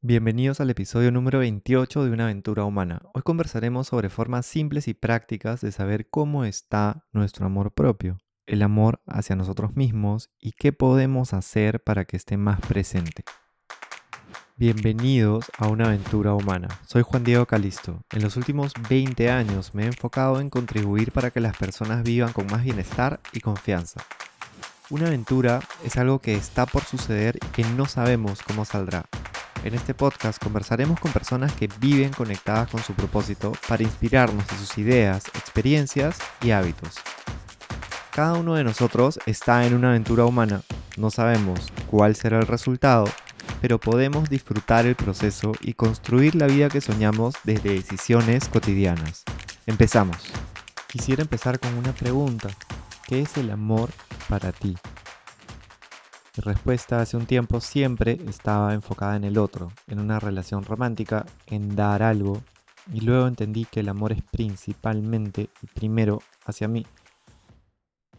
Bienvenidos al episodio número 28 de Una aventura humana. Hoy conversaremos sobre formas simples y prácticas de saber cómo está nuestro amor propio, el amor hacia nosotros mismos y qué podemos hacer para que esté más presente. Bienvenidos a Una aventura humana. Soy Juan Diego Calisto. En los últimos 20 años me he enfocado en contribuir para que las personas vivan con más bienestar y confianza. Una aventura es algo que está por suceder y que no sabemos cómo saldrá en este podcast conversaremos con personas que viven conectadas con su propósito para inspirarnos de sus ideas, experiencias y hábitos. Cada uno de nosotros está en una aventura humana. No sabemos cuál será el resultado, pero podemos disfrutar el proceso y construir la vida que soñamos desde decisiones cotidianas. Empezamos. Quisiera empezar con una pregunta. ¿Qué es el amor para ti? Mi respuesta hace un tiempo siempre estaba enfocada en el otro, en una relación romántica, en dar algo, y luego entendí que el amor es principalmente y primero hacia mí.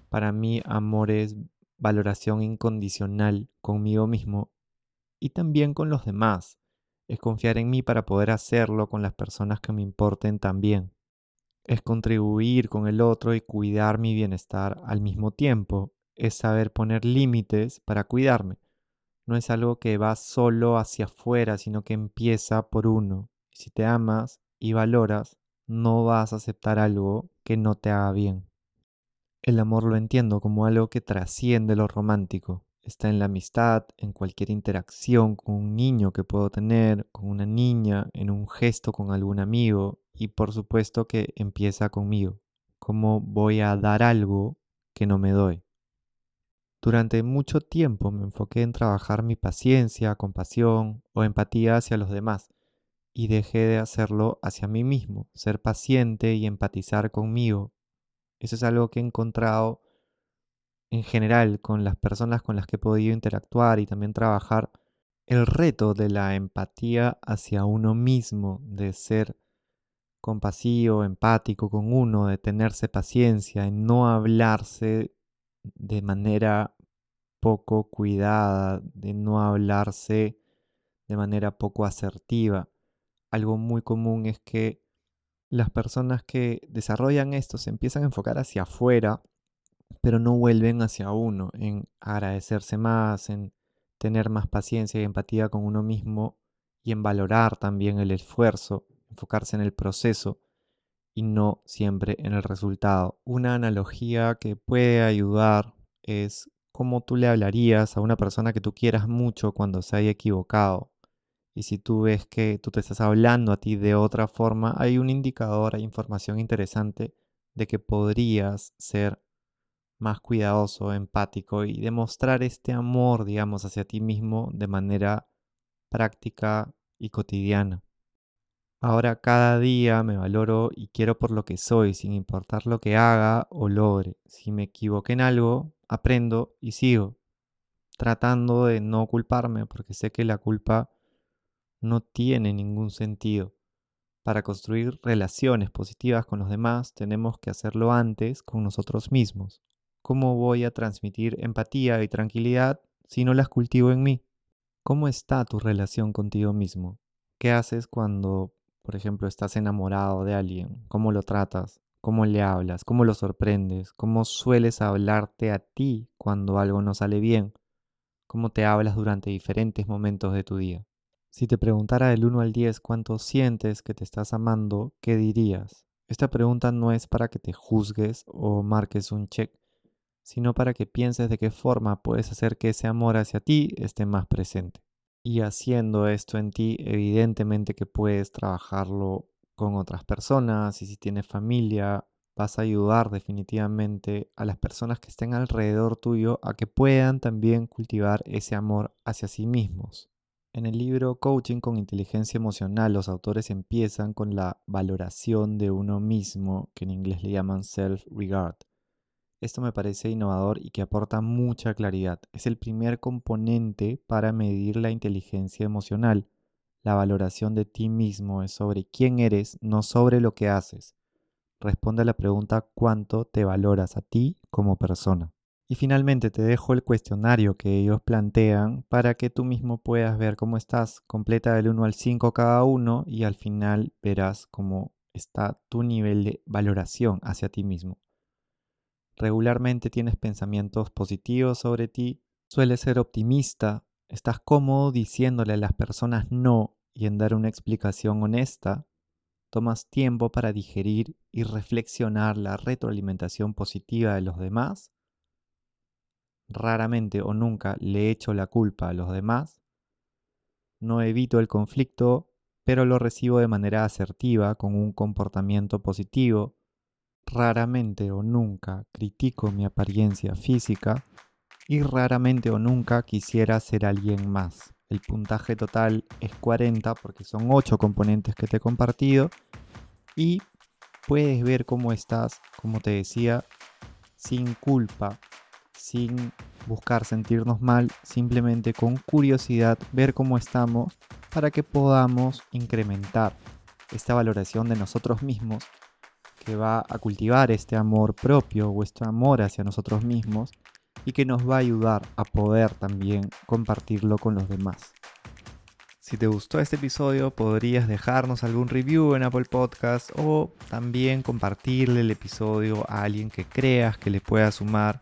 Para mí amor es valoración incondicional conmigo mismo y también con los demás. Es confiar en mí para poder hacerlo con las personas que me importen también. Es contribuir con el otro y cuidar mi bienestar al mismo tiempo es saber poner límites para cuidarme. No es algo que va solo hacia afuera, sino que empieza por uno. Si te amas y valoras, no vas a aceptar algo que no te haga bien. El amor lo entiendo como algo que trasciende lo romántico. Está en la amistad, en cualquier interacción con un niño que puedo tener, con una niña, en un gesto con algún amigo y por supuesto que empieza conmigo. ¿Cómo voy a dar algo que no me doy? Durante mucho tiempo me enfoqué en trabajar mi paciencia, compasión o empatía hacia los demás y dejé de hacerlo hacia mí mismo, ser paciente y empatizar conmigo. Eso es algo que he encontrado en general con las personas con las que he podido interactuar y también trabajar. El reto de la empatía hacia uno mismo, de ser compasivo, empático con uno, de tenerse paciencia, en no hablarse de manera poco cuidada, de no hablarse de manera poco asertiva. Algo muy común es que las personas que desarrollan esto se empiezan a enfocar hacia afuera, pero no vuelven hacia uno, en agradecerse más, en tener más paciencia y empatía con uno mismo y en valorar también el esfuerzo, enfocarse en el proceso y no siempre en el resultado. Una analogía que puede ayudar es cómo tú le hablarías a una persona que tú quieras mucho cuando se haya equivocado. Y si tú ves que tú te estás hablando a ti de otra forma, hay un indicador, hay información interesante de que podrías ser más cuidadoso, empático y demostrar este amor, digamos, hacia ti mismo de manera práctica y cotidiana. Ahora cada día me valoro y quiero por lo que soy, sin importar lo que haga o logre. Si me equivoqué en algo, aprendo y sigo, tratando de no culparme, porque sé que la culpa no tiene ningún sentido. Para construir relaciones positivas con los demás tenemos que hacerlo antes con nosotros mismos. ¿Cómo voy a transmitir empatía y tranquilidad si no las cultivo en mí? ¿Cómo está tu relación contigo mismo? ¿Qué haces cuando por ejemplo, estás enamorado de alguien, cómo lo tratas, cómo le hablas, cómo lo sorprendes, cómo sueles hablarte a ti cuando algo no sale bien, cómo te hablas durante diferentes momentos de tu día. Si te preguntara del 1 al 10 cuánto sientes que te estás amando, ¿qué dirías? Esta pregunta no es para que te juzgues o marques un check, sino para que pienses de qué forma puedes hacer que ese amor hacia ti esté más presente. Y haciendo esto en ti, evidentemente que puedes trabajarlo con otras personas y si tienes familia, vas a ayudar definitivamente a las personas que estén alrededor tuyo a que puedan también cultivar ese amor hacia sí mismos. En el libro Coaching con Inteligencia Emocional, los autores empiezan con la valoración de uno mismo, que en inglés le llaman self-regard. Esto me parece innovador y que aporta mucha claridad. Es el primer componente para medir la inteligencia emocional. La valoración de ti mismo es sobre quién eres, no sobre lo que haces. Responde a la pregunta cuánto te valoras a ti como persona. Y finalmente te dejo el cuestionario que ellos plantean para que tú mismo puedas ver cómo estás. Completa del 1 al 5 cada uno y al final verás cómo está tu nivel de valoración hacia ti mismo. Regularmente tienes pensamientos positivos sobre ti, sueles ser optimista, estás cómodo diciéndole a las personas no y en dar una explicación honesta, tomas tiempo para digerir y reflexionar la retroalimentación positiva de los demás. Raramente o nunca le echo la culpa a los demás, no evito el conflicto, pero lo recibo de manera asertiva con un comportamiento positivo, raramente o nunca critico mi apariencia física y raramente o nunca quisiera ser alguien más. El puntaje total es 40 porque son 8 componentes que te he compartido y puedes ver cómo estás, como te decía, sin culpa, sin buscar sentirnos mal, simplemente con curiosidad ver cómo estamos para que podamos incrementar esta valoración de nosotros mismos que va a cultivar este amor propio o este amor hacia nosotros mismos y que nos va a ayudar a poder también compartirlo con los demás. Si te gustó este episodio podrías dejarnos algún review en Apple Podcast o también compartirle el episodio a alguien que creas que le pueda sumar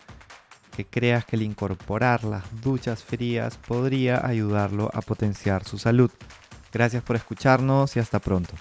que creas que el incorporar las duchas frías podría ayudarlo a potenciar su salud. Gracias por escucharnos y hasta pronto.